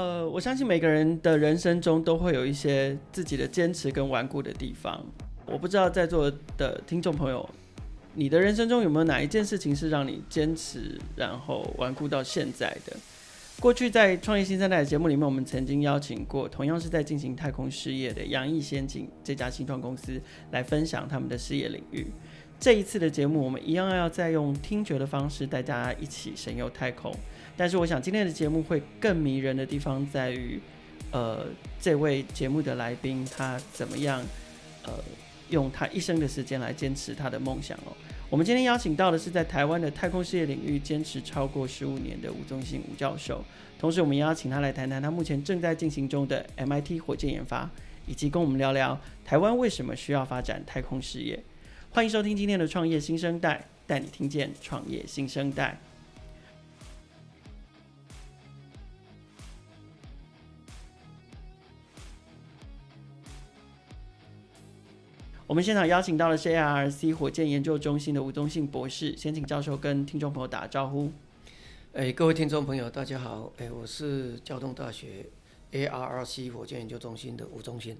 呃，我相信每个人的人生中都会有一些自己的坚持跟顽固的地方。我不知道在座的听众朋友，你的人生中有没有哪一件事情是让你坚持然后顽固到现在的？过去在创业新生代的节目里面，我们曾经邀请过同样是在进行太空事业的杨毅先进这家新创公司来分享他们的事业领域。这一次的节目，我们一样要再用听觉的方式带大家一起神游太空。但是，我想今天的节目会更迷人的地方在于，呃，这位节目的来宾他怎么样，呃，用他一生的时间来坚持他的梦想哦。我们今天邀请到的是在台湾的太空事业领域坚持超过十五年的吴宗信吴教授，同时我们邀请他来谈谈他目前正在进行中的 MIT 火箭研发，以及跟我们聊聊台湾为什么需要发展太空事业。欢迎收听今天的创业新生代，带你听见创业新生代。我们现场邀请到的是 ARRC 火箭研究中心的吴宗信博士，先请教授跟听众朋友打个招呼。哎，各位听众朋友，大家好，哎，我是交通大学 ARRC 火箭研究中心的吴宗信。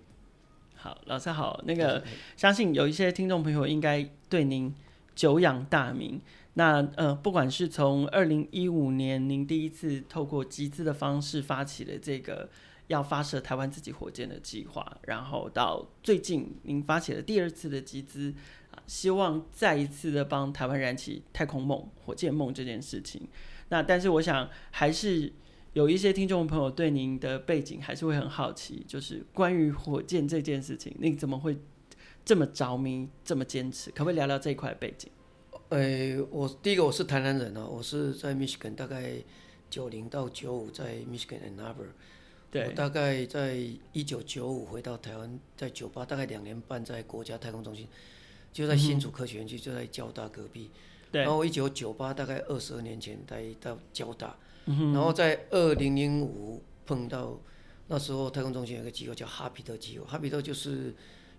好，老师好，那个相信有一些听众朋友应该对您久仰大名。那呃，不管是从二零一五年您第一次透过集资的方式发起了这个。要发射台湾自己火箭的计划，然后到最近您发起了第二次的集资啊，希望再一次的帮台湾燃起太空梦、火箭梦这件事情。那但是我想还是有一些听众朋友对您的背景还是会很好奇，就是关于火箭这件事情，你怎么会这么着迷、这么坚持？可不可以聊聊这一块背景？呃，我第一个我是台南人啊，我是在 Michigan，大概九零到九五在 Michigan Ann Arbor。对我大概在一九九五回到台湾，在九八大概两年半，在国家太空中心，就在新竹科学园区，就在交大隔壁。对。然后一九九八大概二十二年前待到交大，嗯、然后在二零零五碰到那时候太空中心有个机构叫哈比特机构，哈比特就是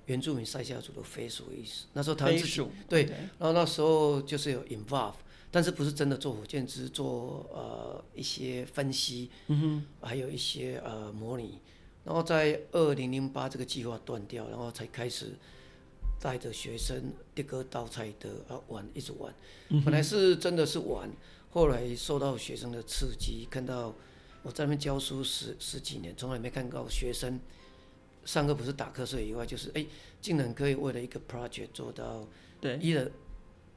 原住民塞夏族的飞鼠的意思。那时候他们自己对，然后那时候就是有 involve。但是不是真的做火箭，只是做呃一些分析，嗯哼，还有一些呃模拟，然后在二零零八这个计划断掉，然后才开始带着学生叠歌倒菜的啊玩，一直玩，嗯，本来是真的是玩，后来受到学生的刺激，看到我在那边教书十十几年，从来没看到学生上课不是打瞌睡以外，就是哎，竟然可以为了一个 project 做到对。一人，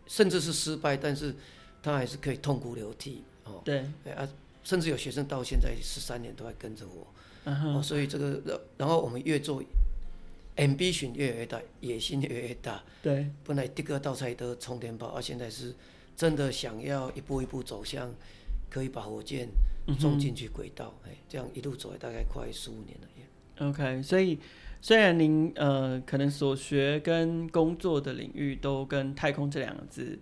甚至是失败，但是。他还是可以痛哭流涕哦，对，啊，甚至有学生到现在十三年都还跟着我，uh -huh. 哦，所以这个，然后我们越做，ambition 越来越大，野心越来越大，对，本来第二个倒菜的冲天炮，而、啊、现在是真的想要一步一步走向，可以把火箭送进去轨道，哎、uh 这样一路走来大概快十五年了耶。OK，所以虽然您呃可能所学跟工作的领域都跟太空这两个字。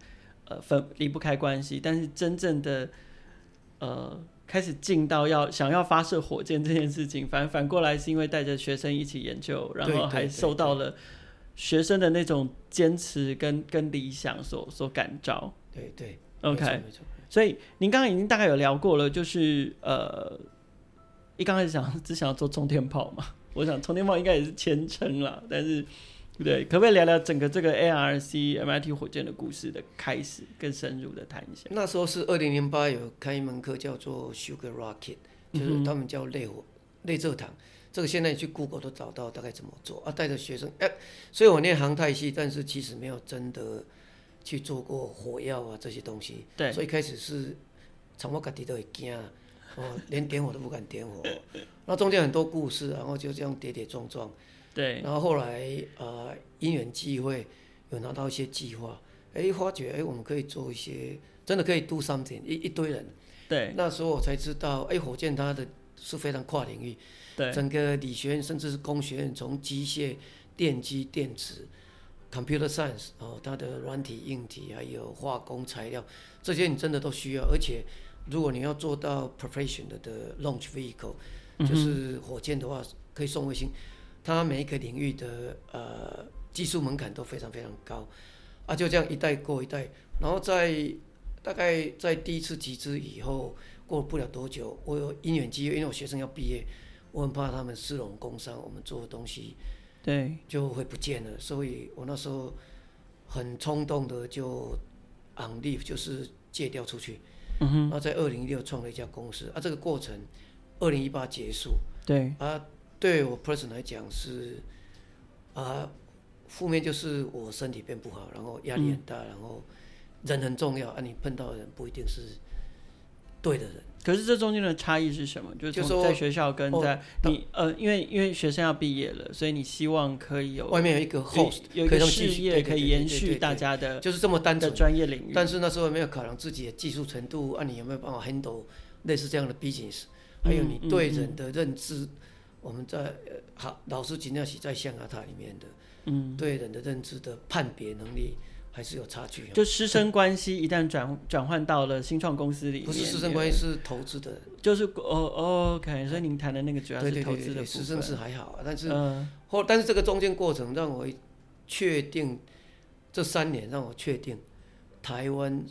呃，分离不开关系，但是真正的呃开始进到要想要发射火箭这件事情，反反过来是因为带着学生一起研究，然后还受到了学生的那种坚持跟跟理想所所感召。对对，OK，所以您刚刚已经大概有聊过了，就是呃，一刚开始想只想要做冲天炮嘛，我想冲天炮应该也是前程了，但是。对，可不可以聊聊整个这个 ARC MIT 火箭的故事的开始，更深入的谈一下？那时候是二零零八，有开一门课叫做 Sugar Rocket，就是他们叫类火类蔗糖。这个现在你去 Google 都找到大概怎么做啊？带着学生，哎，所以我念航太系，但是其实没有真的去做过火药啊这些东西。对，所以开始是，从我自己都会惊，哦，连点火都不敢点火。那中间很多故事，然后就这样跌跌撞撞。对，然后后来呃因缘际会有拿到一些计划，哎发觉哎我们可以做一些真的可以 do something 一一堆人，对，那时候我才知道哎火箭它的是非常跨领域，对，整个理学院甚至是工学院从机械、电机、电子、computer science 哦它的软体、硬体还有化工材料这些你真的都需要，而且如果你要做到 professional 的 launch vehicle 就是火箭的话可以送卫星。它每一个领域的呃技术门槛都非常非常高，啊，就这样一代过一代，然后在大概在第一次集资以后，过不了多久，我有因缘机会，因为我学生要毕业，我很怕他们私融工商，我们做的东西，对，就会不见了。所以我那时候很冲动的就 on leave，就是借调出去。嗯哼。然后在二零一六创了一家公司，啊，这个过程二零一八结束。对。啊，对我 person 来讲是啊，负面就是我身体变不好，然后压力很大，嗯、然后人很重要啊，你碰到的人不一定是。对的人，可是这中间的差异是什么？就是说在学校跟在、哦、你呃，因为因为学生要毕业了，所以你希望可以有外面有一个 host，有一个事业可以延续大家的，就是这么单纯的专业领域。但是那时候没有考量自己的技术程度，啊，你有没有办法 handle 类似这样的 business？还有你对人的认知，嗯嗯嗯、我们在好老师尽量是在象牙塔里面的，嗯，对人的认知的判别能力。还是有差距。就师生关系一旦转转换到了新创公司里面，不是师生关系，是投资的。就是哦哦，OK，所以您谈的那个主要是投资的师生是还好，但是后但是这个中间过程让我确定，这三年让我确定，台湾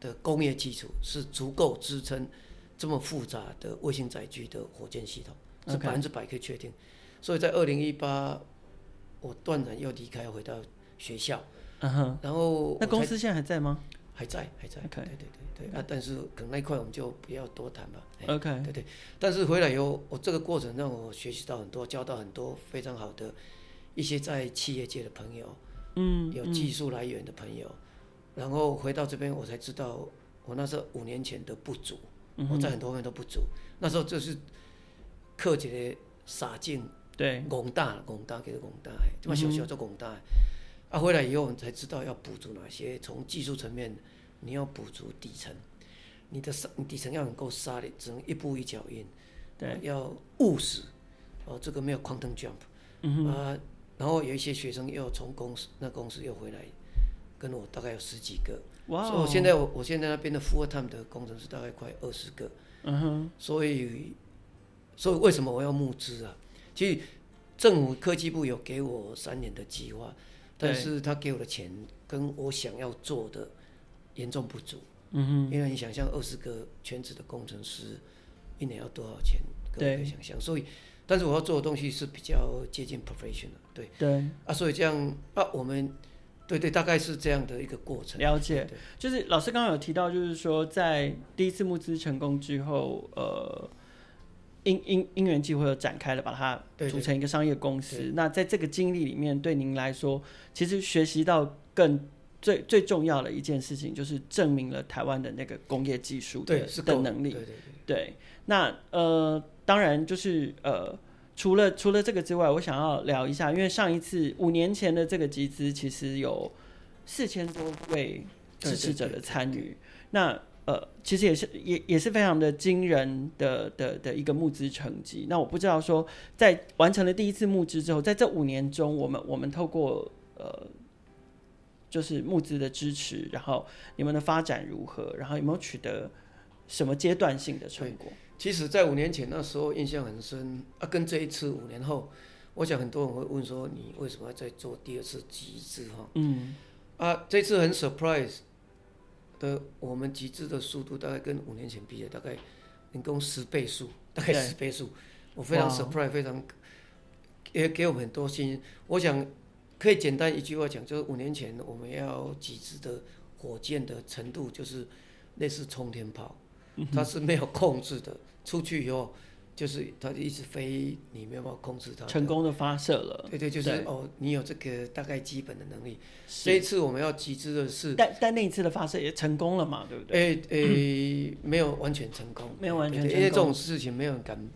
的工业基础是足够支撑这么复杂的卫星载具的火箭系统，是百分之百可以确定。所以在二零一八，我断然要离开，回到学校。嗯哼，然后那公司现在还在吗？还在，还在。对对对对啊，但是可能那一块我们就不要多谈吧。OK，对对。但是回来以后，我这个过程让我学习到很多，交到很多非常好的一些在企业界的朋友，嗯，有技术来源的朋友。嗯、然后回到这边，我才知道我那时候五年前的不足，我在很多方面都不足。那时候就是克己的傻劲，对，广大广大给的广大，这么小小做广大。啊，回来以后我们才知道要补足哪些。从技术层面，你要补足底层，你的你底层要能够杀力，只能一步一脚印。对，要务实。哦，这个没有 quantum jump。嗯哼。啊，然后有一些学生又从公司那公司又回来，跟我大概有十几个。哇。所以我现在我我现在那边的 full time 的工程师大概快二十个。嗯哼。所以，所以为什么我要募资啊？其实政府科技部有给我三年的计划。但是他给我的钱跟我想要做的严重不足，嗯哼，因为你想象二十个全职的工程师一年要多少钱？各位可以想象。所以，但是我要做的东西是比较接近 professional，对对啊，所以这样啊，我们对对，大概是这样的一个过程。了解，就是老师刚刚有提到，就是说在第一次募资成功之后，呃。因因因缘际会有展开了，把它组成一个商业公司。对对对，那在这个经历里面，对您来说，其实学习到更最最重要的一件事情，就是证明了台湾的那个工业技术的的能力。对，对，对，对，那呃，当然就是呃，除了除了这个之外，我想要聊一下，因为上一次五年前的这个集资，其实有四千多位支持者的参与。那呃，其实也是也也是非常的惊人的的的一个募资成绩。那我不知道说，在完成了第一次募资之后，在这五年中，我们我们透过呃，就是募资的支持，然后你们的发展如何，然后有没有取得什么阶段性的成果？其实，在五年前那时候印象很深啊，跟这一次五年后，我想很多人会问说，你为什么要再做第二次集资？哈，嗯，啊，这次很 surprise。的我们集资的速度大概跟五年前比的大概人工十倍数，大概十倍数，我非常 surprise，非常也给我们很多信心。我想可以简单一句话讲，就是五年前我们要集资的火箭的程度就是类似冲天炮，它是没有控制的，出去以后。就是它就一直飞，你没有办法控制它。成功的发射了。对对，就是哦，你有这个大概基本的能力。这一次我们要集资的是，但但那一次的发射也成功了嘛？对不对？哎哎、没有完全成功，没有完全成功，因为这种事情没有人敢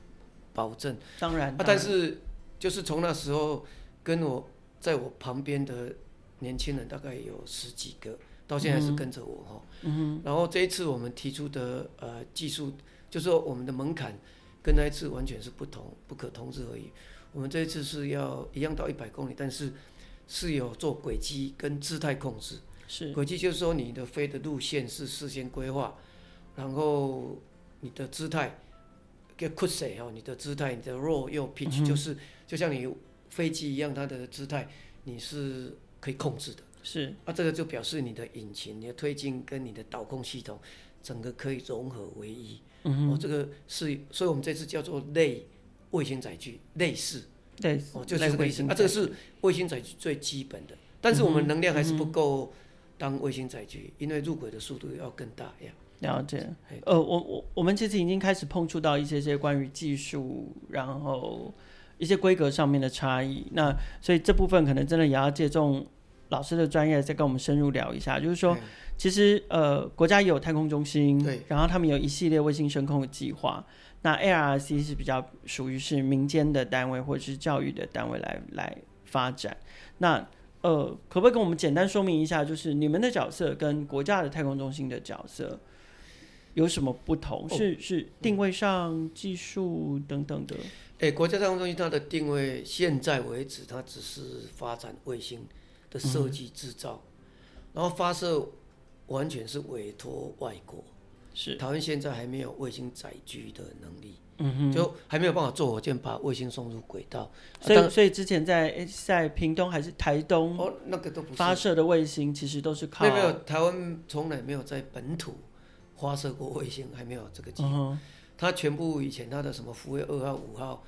保证。当然，啊，但是就是从那时候跟我在我旁边的年轻人大概有十几个，到现在是跟着我哈。嗯哼。然后这一次我们提出的呃技术，就是说我们的门槛。跟那一次完全是不同，不可同日而语。我们这一次是要一样到一百公里，但是是有做轨迹跟姿态控制。是轨迹就是说你的飞的路线是事先规划，然后你的姿态，get cushy 哦，你的姿态，你的 roll 又 pitch，、嗯、就是就像你飞机一样，它的姿态你是可以控制的。是啊，这个就表示你的引擎、你的推进跟你的导控系统。整个可以融合为一。嗯哦，这个是，所以我们这次叫做类卫星载具，类似，对，哦，就是这个意思。啊，这个是卫星载具最基本的，但是我们能量还是不够当卫星载具，因为入轨的速度要更大呀。了解。呃，我我我们其实已经开始碰触到一些些关于技术，然后一些规格上面的差异。那所以这部分可能真的也要借重老师的专业，再跟我们深入聊一下。就是说，其实呃，国家也有太空中心，对，然后他们有一系列卫星升空的计划。那 ARRC 是比较属于是民间的单位或者是教育的单位来来发展。那呃，可不可以跟我们简单说明一下，就是你们的角色跟国家的太空中心的角色有什么不同？哦、是是定位上、嗯、技术等等的？哎，国家太空中心它的定位，现在为止，它只是发展卫星的设计制造，嗯、然后发射完全是委托外国。是台湾现在还没有卫星载具的能力，嗯哼，就还没有办法坐火箭把卫星送入轨道。所以，啊、所以之前在在屏东还是台东哦，那个都不是发射的卫星，其实都是靠没有，没有台湾从来没有在本土发射过卫星，还没有这个机会。嗯它全部以前它的什么福卫二号、五号，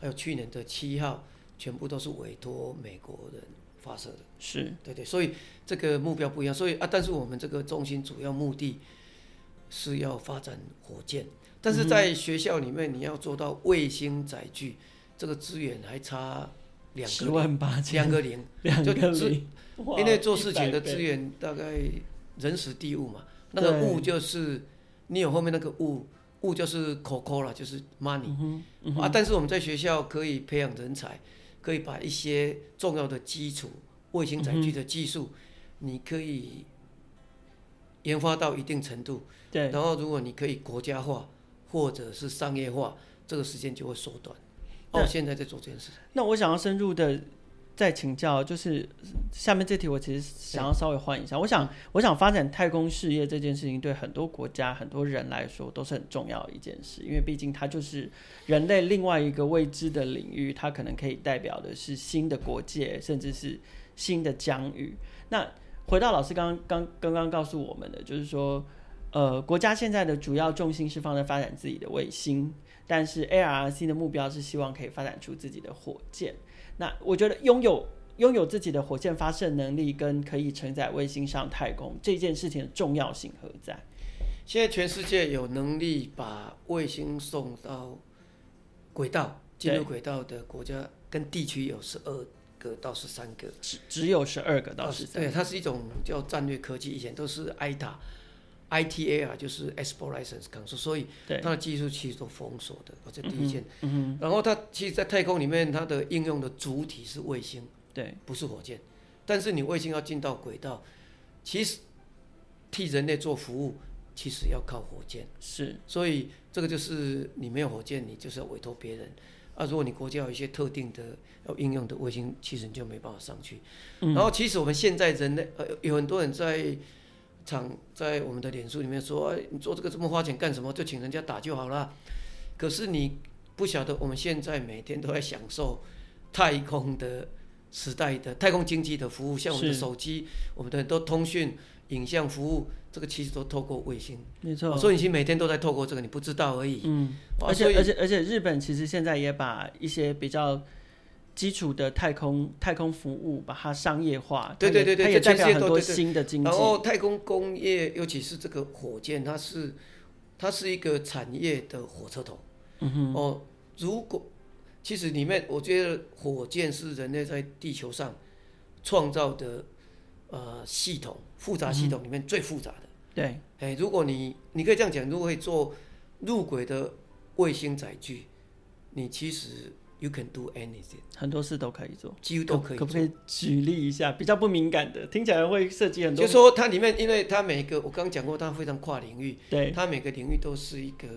还有去年的七号，全部都是委托美国人发射的。是对对，所以这个目标不一样。所以啊，但是我们这个中心主要目的是要发展火箭，但是在学校里面你要做到卫星载具，嗯、这个资源还差两个十万八千两个零，两个零，因为做事情的资源大概人时地物嘛，那个物就是你有后面那个物。物就是口口了，就是 money、嗯嗯、啊。但是我们在学校可以培养人才，可以把一些重要的基础卫星载具的技术，嗯、你可以研发到一定程度。对。然后如果你可以国家化或者是商业化，这个时间就会缩短。哦，现在在做这件事。那我想要深入的。再请教，就是下面这题，我其实想要稍微换一下。我想，我想发展太空事业这件事情，对很多国家、很多人来说都是很重要的一件事，因为毕竟它就是人类另外一个未知的领域，它可能可以代表的是新的国界，甚至是新的疆域。那回到老师刚刚刚刚告诉我们的，就是说，呃，国家现在的主要重心是放在发展自己的卫星，但是 ARRC 的目标是希望可以发展出自己的火箭。那我觉得拥有拥有自己的火箭发射能力跟可以承载卫星上太空这件事情的重要性何在？现在全世界有能力把卫星送到轨道、进入轨道的国家跟地区有十二个到十三个，只只有十二个到十三个。对，它是一种叫战略科技，以前都是 ITA。ITA 啊，就是 Export License Control，所以它的技术其实都封锁的。这第一件。嗯嗯、然后它其实，在太空里面，它的应用的主体是卫星，对，不是火箭。但是你卫星要进到轨道，其实替人类做服务，其实要靠火箭。是。所以这个就是你没有火箭，你就是要委托别人。啊，如果你国家有一些特定的要应用的卫星，其实你就没办法上去。嗯、然后其实我们现在人类呃有很多人在。常在我们的脸书里面说，哎，你做这个这么花钱干什么？就请人家打就好了。可是你不晓得，我们现在每天都在享受太空的时代的太空经济的服务，像我们的手机，我们的很多通讯、影像服务，这个其实都透过卫星。没错，所以你每天都在透过这个，你不知道而已。嗯，而且而且而且，日本其实现在也把一些比较。基础的太空太空服务，把它商业化，对对对对，它也代表很多新的经济。然后太空工业，尤其是这个火箭，它是它是一个产业的火车头。嗯哼。哦，如果其实里面，我觉得火箭是人类在地球上创造的呃系统复杂系统里面最复杂的。嗯、对。哎，如果你你可以这样讲，如果可以做入轨的卫星载具，你其实。You can do anything，很多事都可以做，几乎都可以做。可不可以举例一下？比较不敏感的，听起来会涉及很多。就说它里面，因为它每一个，我刚刚讲过，它非常跨领域。对。它每个领域都是一个，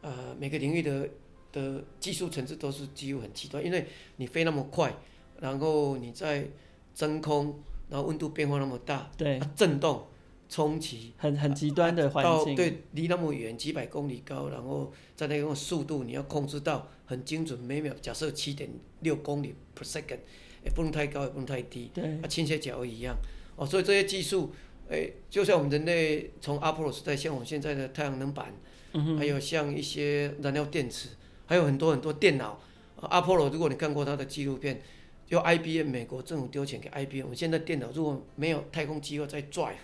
呃，每个领域的的技术层次都是几乎很极端，因为你飞那么快，然后你在真空，然后温度变化那么大，对，它震动。冲击很很极端的环境，对，离那么远几百公里高，然后在那个速度你要控制到很精准，每秒假设七点六公里 per second，也不能太高，也不能太低，对，啊，倾斜角一样，哦，所以这些技术哎，就像我们人类从阿波罗时代，像我们现在的太阳能板，嗯、还有像一些燃料电池，还有很多很多电脑。阿波罗，如果你看过他的纪录片，就 IBM 美国政府丢钱给 IBM，我们现在电脑如果没有太空机构在 drive，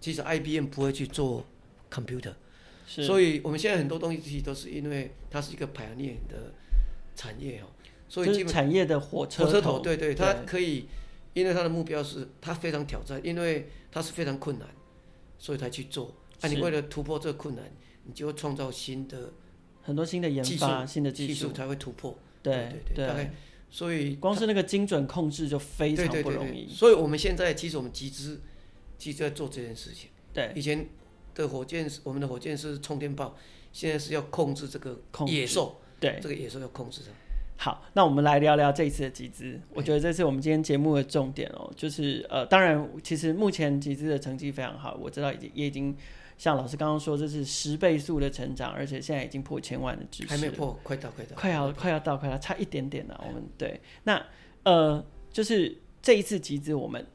其实 IBM 不会去做 computer。所以我们现在很多东西其实都是因为它是一个 pioneer 的产业哦，所以基本产业的火车火车头，对对，它可以，因为它的目标是它非常挑战，因为它是非常困难，所以才去做。那、啊、你为了突破这个困难，你就会创造新的很多新的研发、新的技术才会突破。对对对，对，大概所以光是那个精准控制就非常不容易。对对对对，所以我们现在其实我们集资，集资在做这件事情。对，以前。的火箭是我们的火箭是充电炮，现在是要控制这个野兽，对，这个也是要控制它。好，那我们来聊聊这一次的集资。我觉得这是我们今天节目的重点哦，就是呃，当然，其实目前集资的成绩非常好，我知道已经也已经像老师刚刚说，这是十倍速的成长，而且现在已经破千万的支持，还没破，快到，快到，快要快要到，快要差一点点了。我们对，那呃，就是这一次集资，我们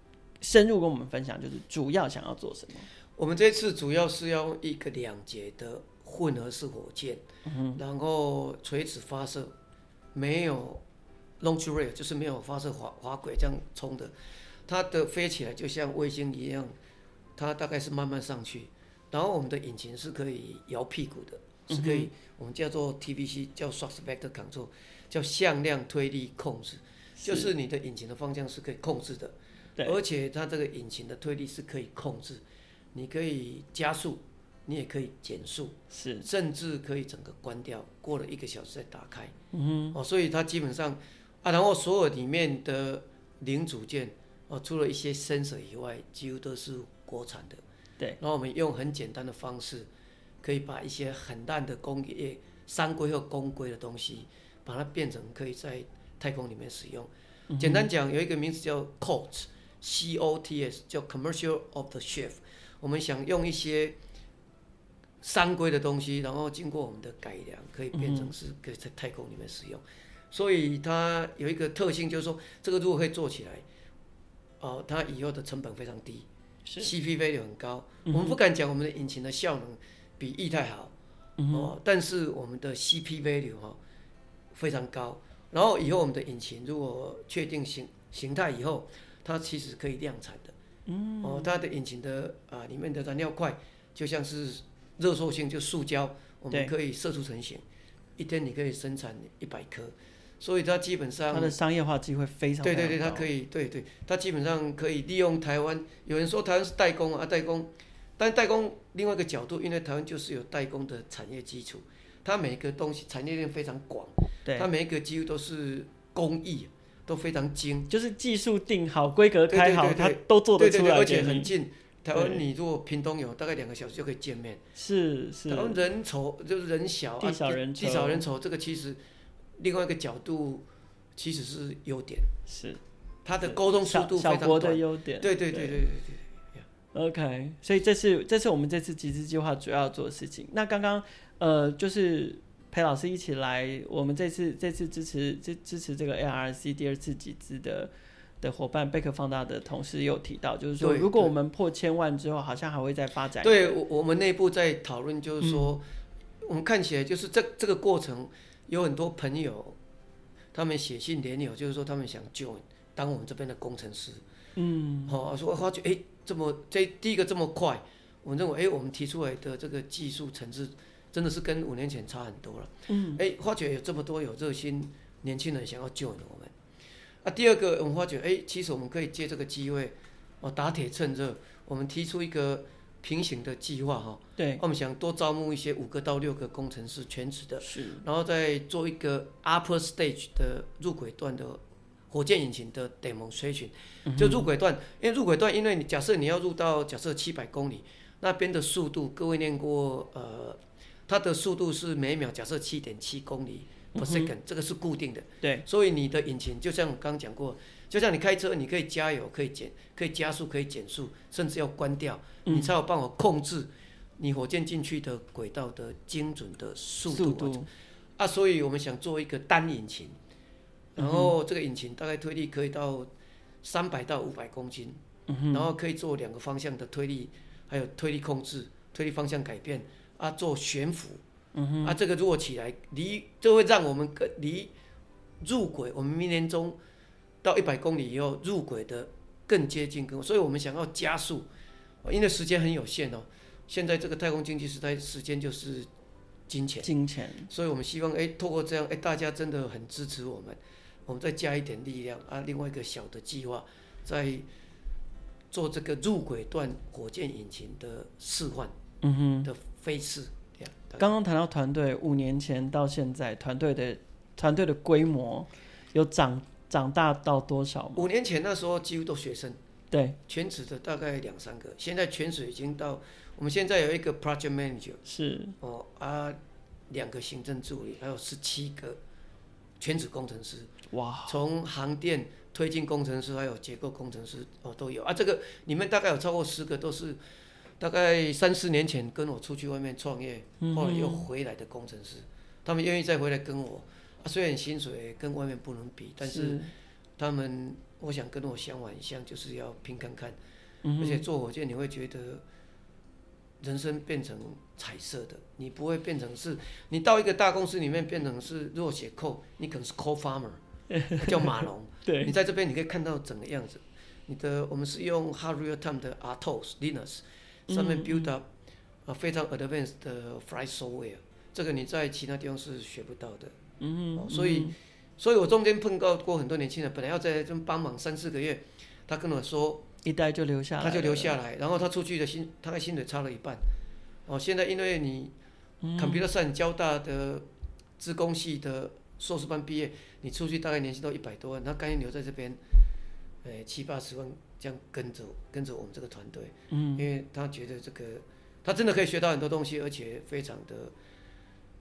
深入跟我们分享，就是主要想要做什么。我们这次主要是要用一个两节的混合式火箭，嗯、然后垂直发射，没有 launch rail，就是没有发射滑滑轨这样冲的，它的飞起来就像卫星一样，它大概是慢慢上去，然后我们的引擎是可以摇屁股的，是可以，我们叫做 TVC，叫 thrust vector control，叫向量推力控制，就是你的引擎的方向是可以控制的，而且它这个引擎的推力是可以控制。你可以加速，你也可以减速，是，甚至可以整个关掉，过了一个小时再打开。嗯哼，哦，所以它基本上，啊，然后所有里面的零组件，哦，除了一些 sensor 以外，几乎都是国产的。对，然后我们用很简单的方式，可以把一些很烂的工业商规或公规的东西，把它变成可以在太空里面使用。嗯、简单讲，有一个名词叫 COTS，C-O-T-S，叫 Commercial of the Shift。我们想用一些商规的东西，然后经过我们的改良，可以变成是可以在太空里面使用。嗯、所以它有一个特性，就是说这个如果可以做起来，哦、呃，它以后的成本非常低，CP value 很高。嗯、我们不敢讲我们的引擎的效能比液态好，哦、但是我们的 CP value 哈、哦、非常高。然后以后我们的引擎如果确定形形态以后，它其实可以量产的。嗯，哦，它的引擎的啊，里面的燃料块就像是热塑性，就塑胶，我们可以射出成型，一天你可以生产一百颗，所以它基本上它的商业化机会非常，非常对对对，它可以对对，它基本上可以利用台湾。有人说台湾是代工啊，代工，但代工另外一个角度，因为台湾就是有代工的产业基础，它每一个东西产业链非常广，它每一个几乎都是工艺。都非常精，就是技术定好、规格开好，它都做得出来，而且很近。台湾你如果屏东有大概两个小时就可以见面。是是。台湾人稠就是人小，地少人稠，地少人稠，这个其实另外一个角度其实是优点。是。他的沟通速度非常短。小国的优点。对对对对对对。OK，所以这是这是我们这次集资计划主要做的事情。那刚刚呃就是。裴老师一起来，我们这次这次支持支支持这个 ARC 第二次集资的的伙伴贝壳放大的同事有提到，就是说如果我们破千万之后，好像还会再发展。对，我我们内部在讨论，就是说、嗯，我们看起来就是这这个过程有很多朋友，他们写信联友，就是说他们想 join 当我们这边的工程师。嗯，好、哦，说发觉哎，这么这第一个这么快，我认为哎，我们提出来的这个技术层次。真的是跟五年前差很多了。嗯，哎，发觉有这么多有热心年轻人想要救我们。啊，第二个我们发觉，哎，其实我们可以借这个机会，哦，打铁趁热，我们提出一个平行的计划哈。对。我们想多招募一些五个到六个工程师全职的，是。然后再做一个 upper stage 的入轨段的火箭引擎的 demonstration，就入轨段，因为入轨段，因为你假设你要入到假设七百公里那边的速度，各位念过呃。它的速度是每秒，假设七点七公里 per second，这个是固定的。对，所以你的引擎就像我刚刚讲过，就像你开车，你可以加油，可以减，可以加速，可以减速，甚至要关掉，你才有办法控制你火箭进去的轨道的精准的速度。速度。啊，所以我们想做一个单引擎，然后这个引擎大概推力可以到三百到五百公斤，嗯，然后可以做两个方向的推力，还有推力控制、推力方向改变啊，做悬浮，嗯啊，这个如果起来离，就会让我们更离入轨，我们明年中到一百公里以后入轨的更接近更，所以我们想要加速，因为时间很有限哦。现在这个太空经济时代，时间就是金钱，金钱，所以我们希望哎，透过这样哎，大家真的很支持我们，我们再加一点力量啊，另外一个小的计划，在做这个入轨段火箭引擎的示范，嗯哼，的飞试。刚刚谈到团队，五年前到现在，团队的团队的规模有长长大到多少吗？五年前那时候几乎都学生，对，全职的大概两三个，现在全职已经到。我们现在有一个 project manager，是哦啊，两个行政助理，还有十七个全职工程师。哇！从航电推进工程师，还有结构工程师哦都有啊。这个里面大概有超过十个，都是大概三四年前跟我出去外面创业，嗯、后来又回来的工程师，他们愿意再回来跟我。啊，虽然薪水跟外面不能比，但是他们我想跟我相反一样，就是要拼看看。嗯、而且做火箭你会觉得。人生变成彩色的，你不会变成是，你到一个大公司里面变成是弱写 code，你可能是 farmer，叫马龙。对，你在这边你可以看到整个样子。你的我们是用 hard real time 的 RTOS Linux 上面 build up 啊非常 advanced 的 flight software，这个你在其他地方是学不到的。嗯哼，所以，所以我中间碰到过很多年轻人，本来要在这边帮忙三四个月，他跟我说。一待就留下来，他就留下来，然后他出去的薪，他的薪水差了一半。哦，现在因为你，Computer Science 交大的资工系的硕士班毕业，你出去大概年薪都一百多万，他甘愿留在这边，哎，七八十万这样跟着跟着我们这个团队，嗯，因为他觉得这个他真的可以学到很多东西，而且非常的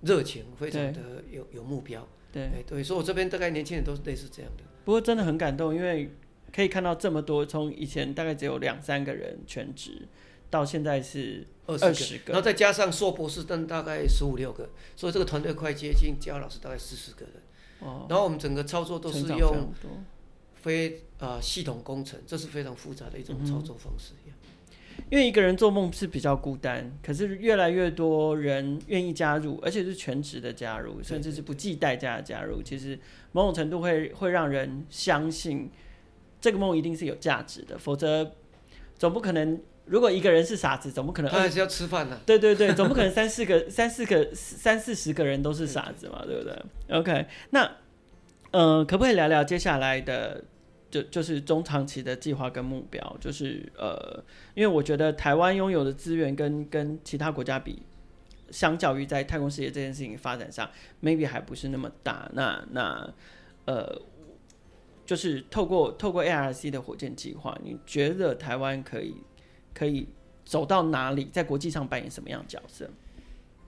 热情，非常的有有目标，对，哎，对，所以我这边大概年轻人都是类似这样的。不过真的很感动，因为。可以看到这么多，从以前大概只有两三个人全职，到现在是二十个，然后再加上硕博士但大概十五六个，所以这个团队快接近嘉老师大概四十个人。哦。然后我们整个操作都是用非啊、呃、系统工程，这是非常复杂的一种操作方式。嗯、因为一个人做梦是比较孤单，可是越来越多人愿意加入，而且是全职的加入，甚至是不计代价的加入，其实某种程度会会让人相信。这个梦一定是有价值的，否则总不可能。如果一个人是傻子，总不可能。他还是要吃饭的。对对对，总不可能三四个、三四个、三四十个人都是傻子嘛，对不对？OK，那呃，可不可以聊聊接下来的，就就是中长期的计划跟目标？就是呃，因为我觉得台湾拥有的资源跟跟其他国家比，相较于在太空事业这件事情发展上，maybe 还不是那么大。那那呃。就是透过透过 ARC 的火箭计划，你觉得台湾可以可以走到哪里，在国际上扮演什么样的角色？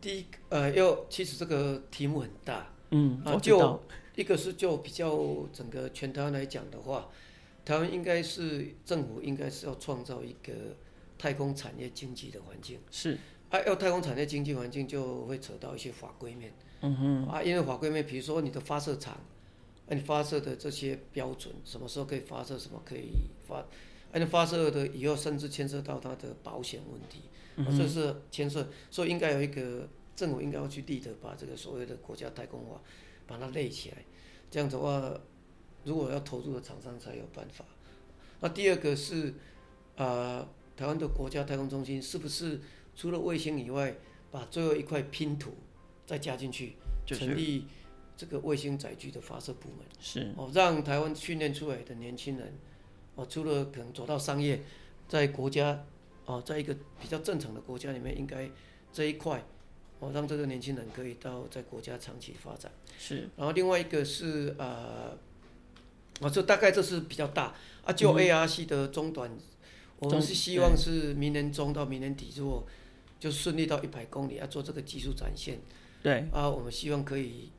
第一，呃，又其实这个题目很大，嗯，啊，就一个是就比较整个全台湾来讲的话，台湾应该是政府应该是要创造一个太空产业经济的环境，是。啊，要太空产业经济环境就会扯到一些法规面，嗯哼，啊，因为法规面，比如说你的发射场。你发射的这些标准，什么时候可以发射，什么可以发？而你发射的以后，甚至牵涉到它的保险问题，嗯、这是牵涉，所以应该有一个政府应该要去立的，把这个所谓的国家太空化把它累起来。这样的话，如果要投入的厂商才有办法。那第二个是啊、呃，台湾的国家太空中心是不是除了卫星以外，把最后一块拼图再加进去，成立？这个卫星载具的发射部门是哦，让台湾训练出来的年轻人哦，除了可能走到商业，在国家哦，在一个比较正常的国家里面，应该这一块哦，让这个年轻人可以到在国家长期发展。是。然后另外一个是呃，哦，这大概这是比较大。啊，就 ARC 的中短，嗯、我们是希望是明年中到明年底，如果就顺利到一百公里，要做这个技术展现，对。啊，我们希望可以。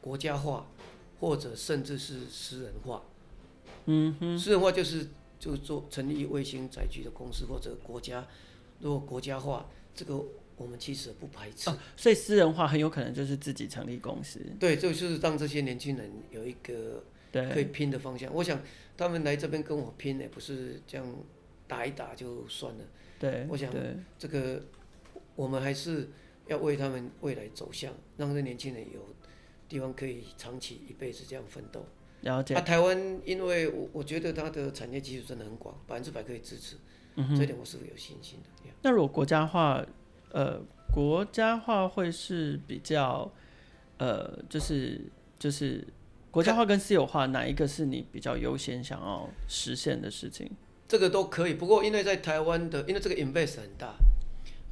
国家化，或者甚至是私人化，嗯哼，私人化就是就做成立卫星载具的公司，或者国家如果国家化，这个我们其实不排斥。哦，所以私人化很有可能就是自己成立公司。对，就是让这些年轻人有一个可以拼的方向。我想他们来这边跟我拼，也不是这样打一打就算了。对，我想这个我们还是要为他们未来走向，让这年轻人有地方可以长期一辈子这样奋斗。了解。啊，台湾因为我我觉得它的产业基础真的很广，百分之百可以支持。嗯，这一点我是有信心的。那如果国家化，呃，国家化会是比较，呃，就是就是国家化跟私有化哪一个是你比较优先想要实现的事情？这个都可以，不过因为在台湾的，因为这个 invest 很大，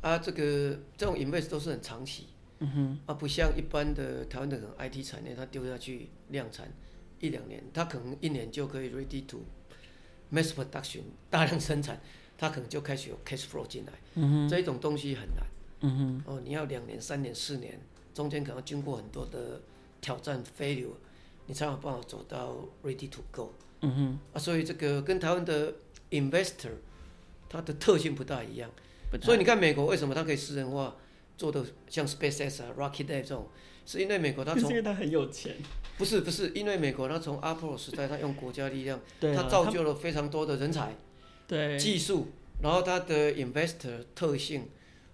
啊，这个这种 invest 都是很长期，嗯哼，啊，不像一般的台湾的 IT 产业，它丢下去量产一两年，它可能一年就可以 ready to mass production 大量生产。他可能就开始有 cash flow 进来，嗯哼，这一种东西很难，嗯哼，哦，你要两年、三年、四年，中间可能经过很多的挑战 failure，你才有办法走到 ready to go，嗯哼，啊，所以这个跟台湾的 investor，它的特性不大一样，所以你看美国为什么它可以私人化做的像 SpaceX 啊、Rocket Lab 这种，是因为美国它从，因为它很有钱，不是不是，因为美国它从 Apollo 时代它用国家力量，它造就了非常多的人才。对。技术，然后它的 investor 特性，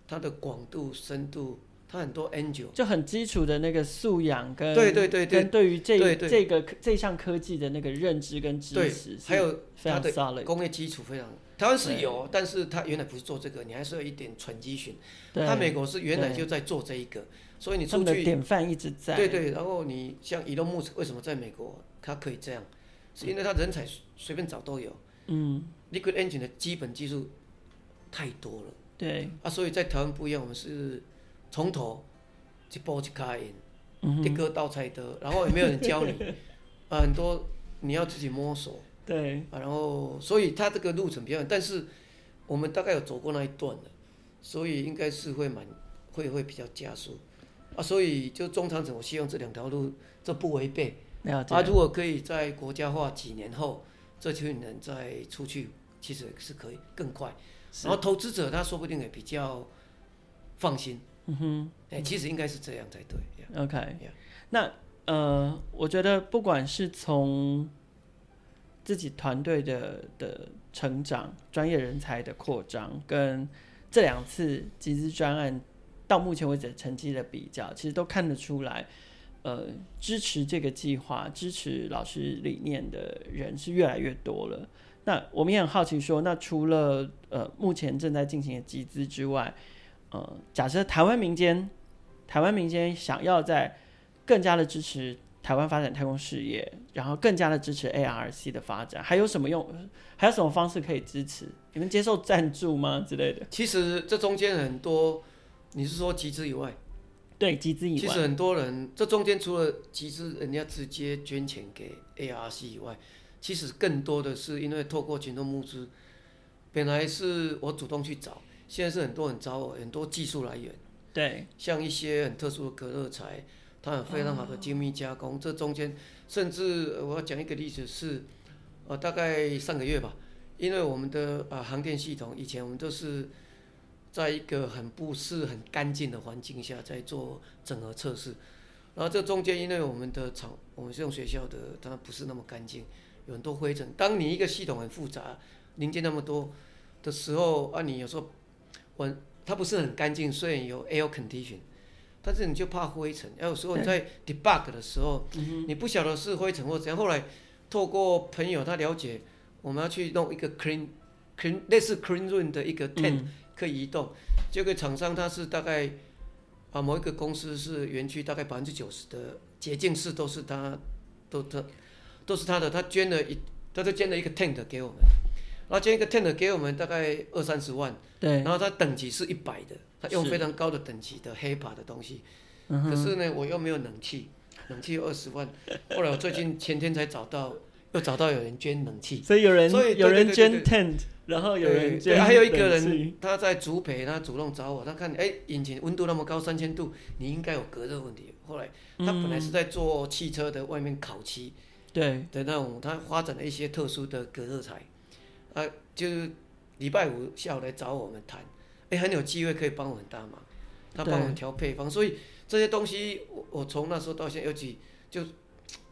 它的广度、深度，它很多 angel，就很基础的那个素养跟对对对对，跟对于这对对。这个这项科技的那个认知跟知识，还有它的工业基础非常，台湾是有，但是它原来不是做这个，你还是有一点 transition。它美国是原来就在做这一个，所以你出去典范一直在。对对，然后你像伊隆马斯克为什么在美国它可以这样，是因为它人才随便找都有。嗯。Liquid Engine 的基本技术太多了，对。啊，所以在台湾不一样，我们是从头一步一脚印，一个道菜的，然后也没有人教你，啊，很多你要自己摸索，对。啊，然后所以它这个路程比较远，但是我们大概有走过那一段了，所以应该是会蛮会会比较加速。啊，所以就中长程，我希望这两条路这不违背，啊，如果可以在国家化几年后，这群人再出去。其实是可以更快，然后投资者他说不定也比较放心。嗯哼，哎，其实应该是这样才对。OK，那呃，我觉得不管是从自己团队的的成长、专业人才的扩张，跟这两次集资专案到目前为止的成绩的比较，其实都看得出来，呃，支持这个计划、支持老师理念的人是越来越多了。那我们也很好奇说，那除了呃目前正在进行的集资之外，呃，假设台湾民间，台湾民间想要在更加的支持台湾发展太空事业，然后更加的支持 ARC 的发展，还有什么用？还有什么方式可以支持？你们接受赞助吗之类的？其实这中间很多，你是说集资以外？对，集资以外，其实很多人这中间除了集资，人家直接捐钱给 ARC 以外。其实更多的是因为透过群众募资，本来是我主动去找，现在是很多人找我，很多技术来源，对，像一些很特殊的隔热材，它有非常好的精密加工，哦、这中间甚至我要讲一个例子是，呃，大概上个月吧，因为我们的呃航电系统以前我们都是在一个很不是很干净的环境下在做整合测试，然后这中间因为我们的厂，我们这种学校的它不是那么干净。有很多灰尘。当你一个系统很复杂，零件那么多的时候，啊，你有时候，我它不是很干净，虽然有 air condition，但是你就怕灰尘。有时候你在 debug 的时候，你不晓得是灰尘或怎样。后来透过朋友他了解，我们要去弄一个 clean clean 类似 clean room 的一个 tent 可以移动。这个厂商他是大概啊某一个公司是园区大概百分之九十的洁净室都是他都他。都是他的，他捐了一，他就捐了一个 tent 给我们，然后捐一个 tent 给我们大概二三十万，对，然后他等级是一百的，他用非常高的等级的 HEPA 的东西，可是呢，我又没有冷气，冷气二十万，后来我最近前天才找到，又找到有人捐冷气，所以有人，所以有人捐 tent，然后有人捐，还有一个人他在竹北，他主动找我，他看哎引擎温度那么高三千度，你应该有隔热问题，后来他本来是在做汽车的外面烤漆。对。的那种，他发展了一些特殊的隔热材，啊，就是礼拜五下午来找我们谈，哎，很有机会可以帮我很大忙，他帮我们调配方，所以这些东西我我从那时候到现在，尤其就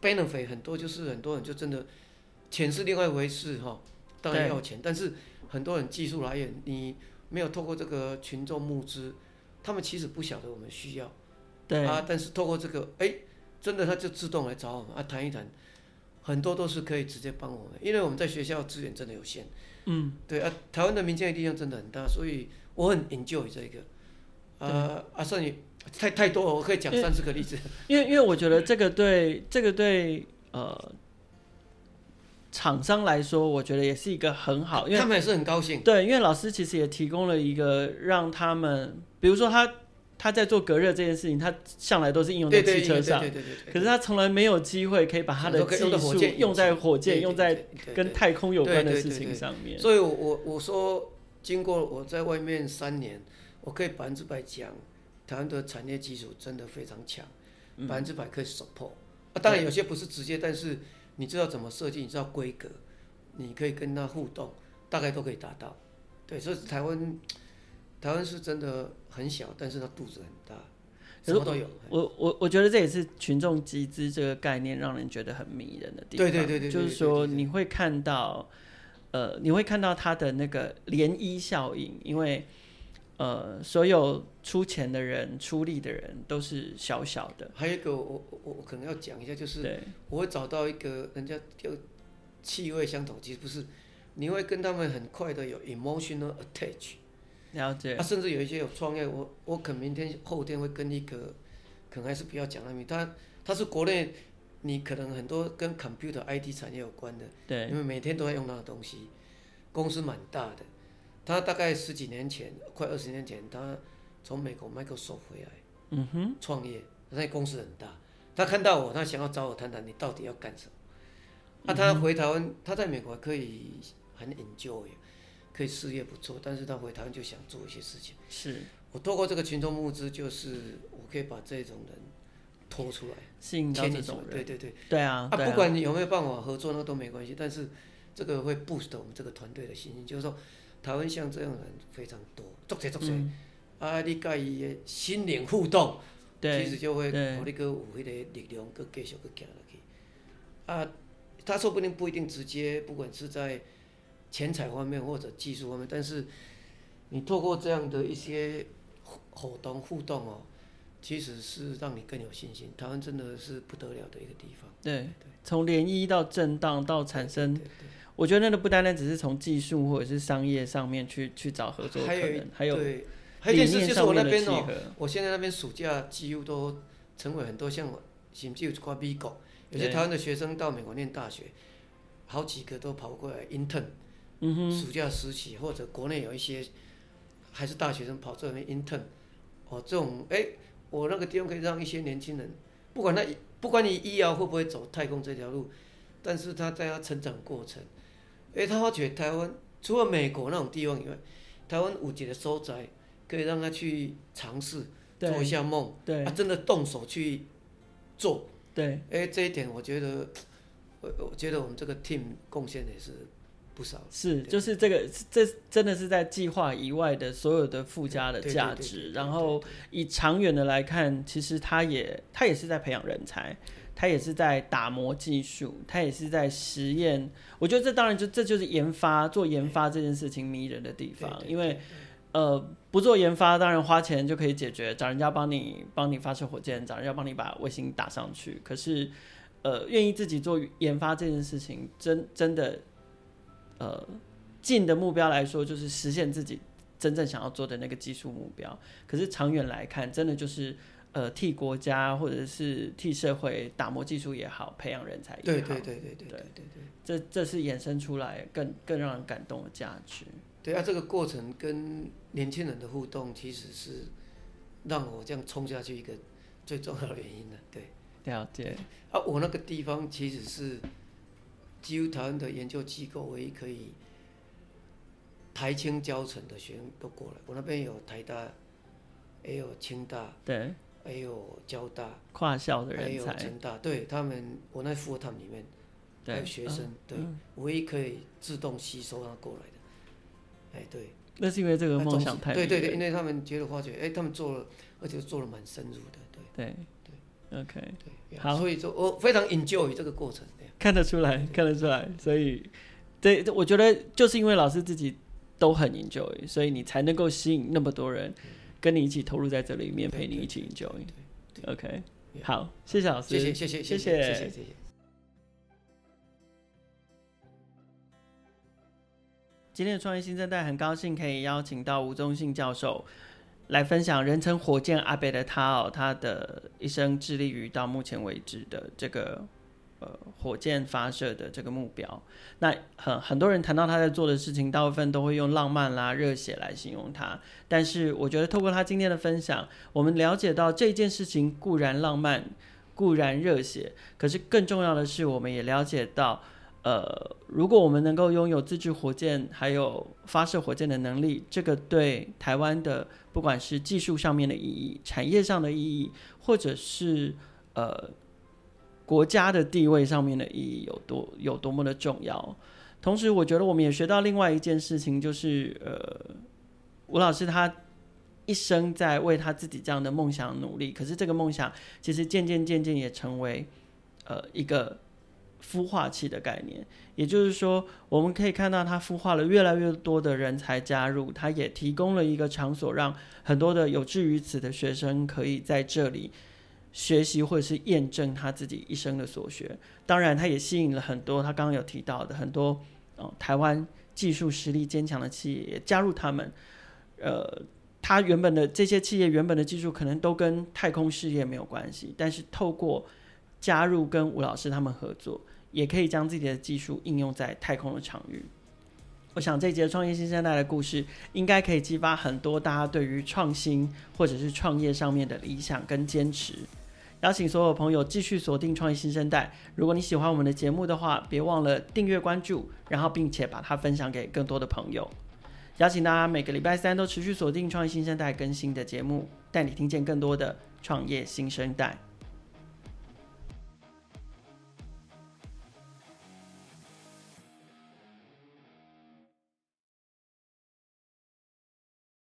benefit 很多，就是很多人就真的钱是另外一回事哈，当然要钱，但是很多人技术来源，你没有透过这个群众募资，他们其实不晓得我们需要，对。啊，但是透过这个，哎、欸，真的他就自动来找我们啊，谈一谈，很多都是可以直接帮我们，因为我们在学校资源真的有限，嗯，对啊，台湾的民间力量真的很大，所以我很 enjoy 这个，啊啊，算你太太多了，我可以讲三十个例子，因为因为我觉得这个对这个对呃。厂商来说，我觉得也是一个很好，因为他们也是很高兴。对，因为老师其实也提供了一个让他们，比如说他他在做隔热这件事情，他向来都是应用在汽车上，对对对对对。可是他从来没有机会可以把他的技术用在火箭、用在跟太空有关的事情上面。所以我，我我说，经过我在外面三年，我可以百分之百讲，台湾的产业基础真的非常强，百分之百可以 support。啊，当然有些不是直接，但是。你知道怎么设计？你知道规格，你可以跟他互动，大概都可以达到。对，所以台湾，台湾是真的很小，但是它肚子很大，什么都有。我我我觉得这也是群众集资这个概念让人觉得很迷人的地方。对对对对，就是说你会看到，呃，你会看到它的那个涟漪效应，因为。呃，所有出钱的人、出力的人都是小小的。还有一个我，我我我可能要讲一下，就是我会找到一个人家就气味相同，其实不是，你会跟他们很快的有 emotional attach。了解。啊，甚至有一些有创业，我我可能明天后天会跟一个，可能还是不要讲那名，他他是国内，你可能很多跟 computer IT 产业有关的，对，因为每天都在用那个东西，公司蛮大的。他大概十几年前，快二十年前，他从美国 Microsoft 回来，嗯哼，创业，那公司很大。他看到我，他想要找我谈谈，你到底要干什么？那、他回台湾，他在美国可以很 enjoy，可以事业不错，但是他回台湾就想做一些事情。是我透过这个群众募资，就是我可以把这种人拖出来，吸引到这种人。对对对，对啊，啊，不管你有没有办法合作，那都没关系。但是这个会 boost 我们这个团队的信心，就是说。台湾像这样的人非常多，足侪足侪，啊，你甲伊的心灵互动，其实就会让你个有迄个力量，搁继续去行落去。啊，他说不定不一定直接，不管是在钱财方面或者技术方面，但是你透过这样的一些活动互动哦，其实是让你更有信心。台湾真的是不得了的一个地方。对，从涟漪到震荡到产生。我觉得那个不单单只是从技术或者是商业上面去去找合作可能，还有对，还有一件事就是我那边哦，我现在那边暑假几乎都成为很多像我，甚至有挂美国，有些台湾的学生到美国念大学，好几个都跑过来 intern，嗯哼，暑假实习或者国内有一些还是大学生跑这边 intern，哦，这种哎，我那个地方可以让一些年轻人，不管他不管你医疗会不会走太空这条路，但是他在他成长过程。哎，他发觉台湾除了美国那种地方以外，台湾有一个所在可以让他去尝试做一下梦，对，啊，真的动手去做，对，哎，这一点我觉得，我我觉得我们这个 team 贡献也是不少。是，就是这个，这真的是在计划以外的所有的附加的价值，然后以长远的来看，其实他也他也是在培养人才。他也是在打磨技术，他也是在实验。我觉得这当然就这就是研发做研发这件事情迷人的地方，因为呃不做研发，当然花钱就可以解决，找人家帮你帮你发射火箭，找人家帮你把卫星打上去。可是呃愿意自己做研发这件事情，真真的呃近的目标来说，就是实现自己真正想要做的那个技术目标。可是长远来看，真的就是。呃，替国家或者是替社会打磨技术也好，培养人才也好，对对对对对对对，对，这这是衍生出来更更让人感动的价值。对啊，这个过程跟年轻人的互动，其实是让我这样冲下去一个最重要的原因呢。对，了解。啊，我那个地方其实是几乎台湾的研究机构唯一可以台清交成的学生都过来，我那边有台大，也有清大，对。还有交大跨校的人才，还有成大，对他们，我那 full time 里面还有学生，对，嗯、唯一可以自动吸收他过来的，哎，对，那是因为这个梦想太，对对对，因为他们觉得发觉，哎，他们做了，而且做了蛮深入的，对。对。对，OK，对，好，所以说我非常 enjoy 这个过程，看得出来，看得出来，所以，对，我觉得就是因为老师自己都很 enjoy，所以你才能够吸引那么多人跟你一起投入在这里面，陪你一起 enjoy。OK，好，谢谢老师，谢谢，谢谢，谢谢，谢谢。今天的创业新生代很高兴可以邀请到吴宗信教授来分享人称火箭阿伯的他哦，他的一生致力于到目前为止的这个。呃，火箭发射的这个目标，那很很多人谈到他在做的事情，大部分都会用浪漫啦、热血来形容他。但是，我觉得透过他今天的分享，我们了解到这件事情固然浪漫，固然热血，可是更重要的是，我们也了解到，呃，如果我们能够拥有自制火箭，还有发射火箭的能力，这个对台湾的不管是技术上面的意义、产业上的意义，或者是呃。国家的地位上面的意义有多有多么的重要？同时，我觉得我们也学到另外一件事情，就是呃，吴老师他一生在为他自己这样的梦想努力，可是这个梦想其实渐渐渐渐也成为呃一个孵化器的概念。也就是说，我们可以看到他孵化了越来越多的人才加入，他也提供了一个场所，让很多的有志于此的学生可以在这里。学习或者是验证他自己一生的所学，当然他也吸引了很多他刚刚有提到的很多哦台湾技术实力坚强的企业也加入他们。呃，他原本的这些企业原本的技术可能都跟太空事业没有关系，但是透过加入跟吴老师他们合作，也可以将自己的技术应用在太空的场域。我想这节创业新生代的故事，应该可以激发很多大家对于创新或者是创业上面的理想跟坚持。邀请所有朋友继续锁定创业新生代。如果你喜欢我们的节目的话，别忘了订阅关注，然后并且把它分享给更多的朋友。邀请大家每个礼拜三都持续锁定创业新生代更新的节目，带你听见更多的创业新生代。